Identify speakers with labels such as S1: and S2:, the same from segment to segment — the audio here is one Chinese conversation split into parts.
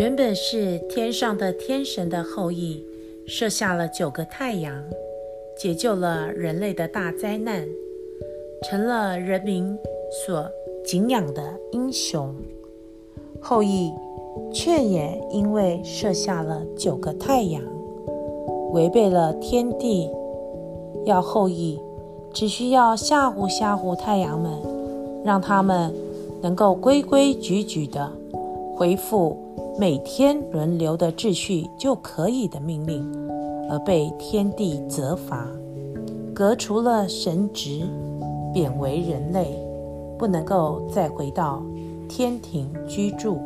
S1: 原本是天上的天神的后羿，射下了九个太阳，解救了人类的大灾难，成了人民所敬仰的英雄。后羿却也因为射下了九个太阳，违背了天帝，要后羿只需要吓唬吓唬太阳们，让他们能够规规矩矩的恢复。每天轮流的秩序就可以的命令，而被天帝责罚，革除了神职，贬为人类，不能够再回到天庭居住。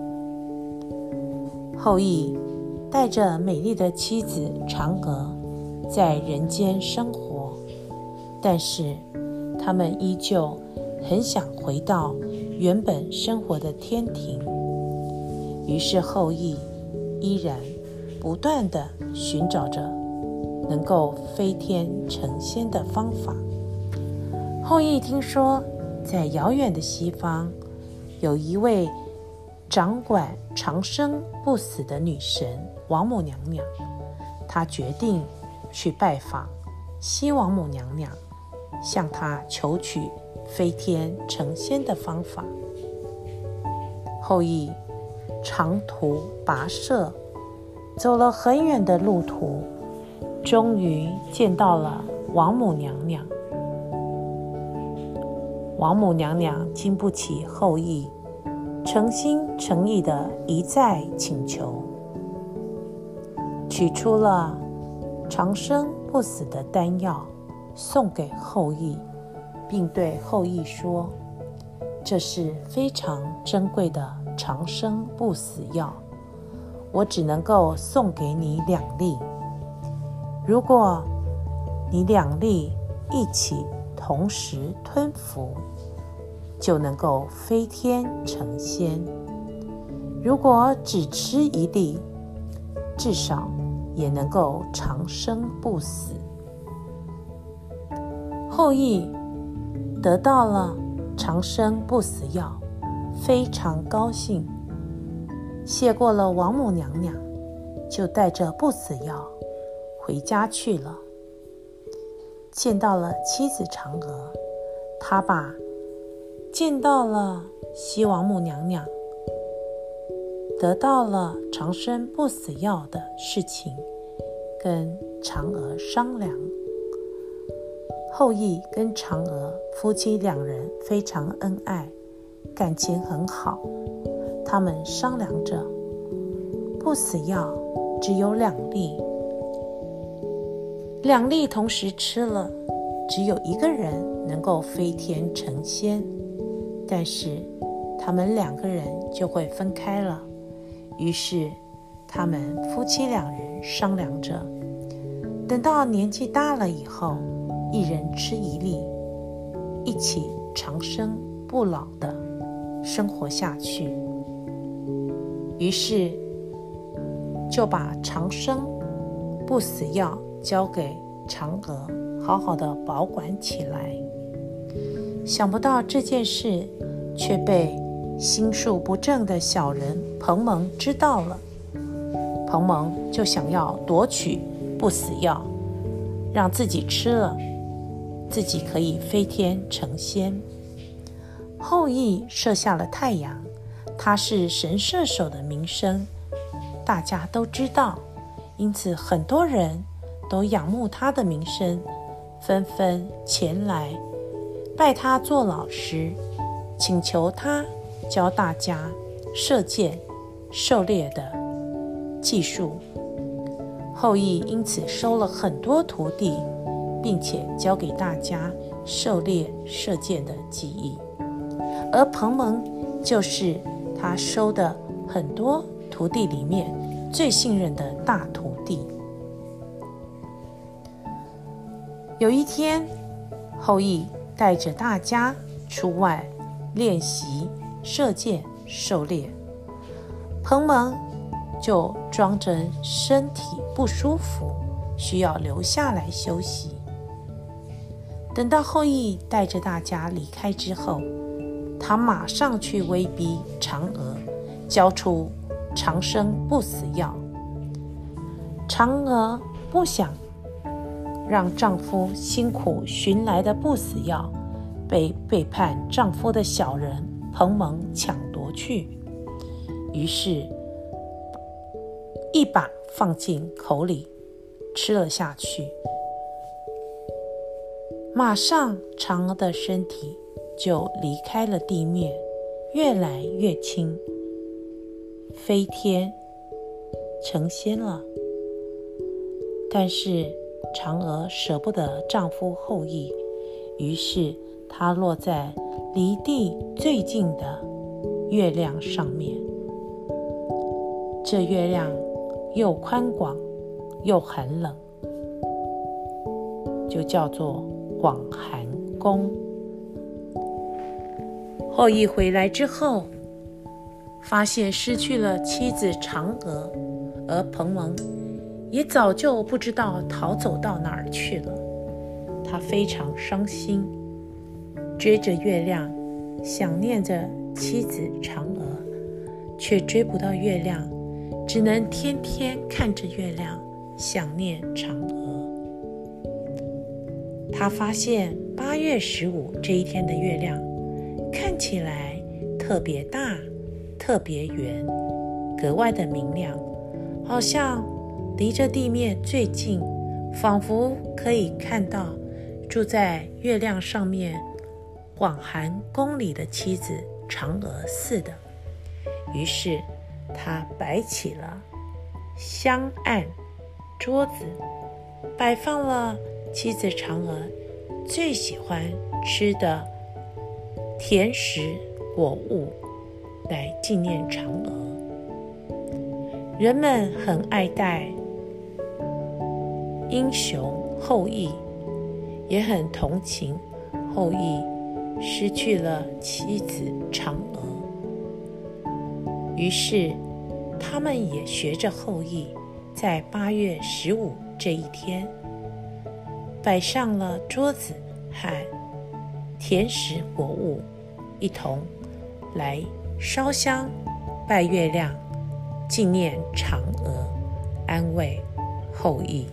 S1: 后羿带着美丽的妻子嫦娥在人间生活，但是他们依旧很想回到原本生活的天庭。于是后羿依然不断地寻找着能够飞天成仙的方法。后羿听说，在遥远的西方有一位掌管长生不死的女神王母娘娘，他决定去拜访西王母娘娘，向她求取飞天成仙的方法。后羿。长途跋涉，走了很远的路途，终于见到了王母娘娘。王母娘娘经不起后羿诚心诚意的一再请求，取出了长生不死的丹药，送给后羿，并对后羿说：“这是非常珍贵的。”长生不死药，我只能够送给你两粒。如果你两粒一起同时吞服，就能够飞天成仙；如果只吃一粒，至少也能够长生不死。后羿得到了长生不死药。非常高兴，谢过了王母娘娘，就带着不死药回家去了。见到了妻子嫦娥，他把见到了西王母娘娘，得到了长生不死药的事情，跟嫦娥商量。后羿跟嫦娥夫妻两人非常恩爱。感情很好，他们商量着，不死药只有两粒，两粒同时吃了，只有一个人能够飞天成仙，但是他们两个人就会分开了。于是他们夫妻两人商量着，等到年纪大了以后，一人吃一粒，一起长生不老的。生活下去，于是就把长生不死药交给嫦娥，好好的保管起来。想不到这件事却被心术不正的小人彭蒙知道了，彭蒙就想要夺取不死药，让自己吃了，自己可以飞天成仙。后羿射下了太阳，他是神射手的名声，大家都知道，因此很多人都仰慕他的名声，纷纷前来拜他做老师，请求他教大家射箭、狩猎的技术。后羿因此收了很多徒弟，并且教给大家狩猎、射箭的技艺。而彭蒙就是他收的很多徒弟里面最信任的大徒弟。有一天，后羿带着大家出外练习射箭、狩猎，彭蒙就装着身体不舒服，需要留下来休息。等到后羿带着大家离开之后，他马上去威逼嫦娥交出长生不死药。嫦娥不想让丈夫辛苦寻来的不死药被背叛丈夫的小人彭蒙抢夺去，于是，一把放进口里，吃了下去。马上，嫦娥的身体就离开了地面，越来越轻，飞天成仙了。但是，嫦娥舍不得丈夫后羿，于是她落在离地最近的月亮上面。这月亮。又宽广又寒冷，就叫做广寒宫。后羿回来之后，发现失去了妻子嫦娥，而彭蒙也早就不知道逃走到哪儿去了。他非常伤心，追着月亮，想念着妻子嫦娥，却追不到月亮。只能天天看着月亮，想念嫦娥。他发现八月十五这一天的月亮看起来特别大、特别圆，格外的明亮，好像离着地面最近，仿佛可以看到住在月亮上面广寒宫里的妻子嫦娥似的。于是，他摆起了香案桌子，摆放了妻子嫦娥最喜欢吃的甜食果物，来纪念嫦娥。人们很爱戴英雄后羿，也很同情后羿失去了妻子嫦娥。于是，他们也学着后羿，在八月十五这一天，摆上了桌子和甜食果物，一同来烧香拜月亮，纪念嫦娥，安慰后羿。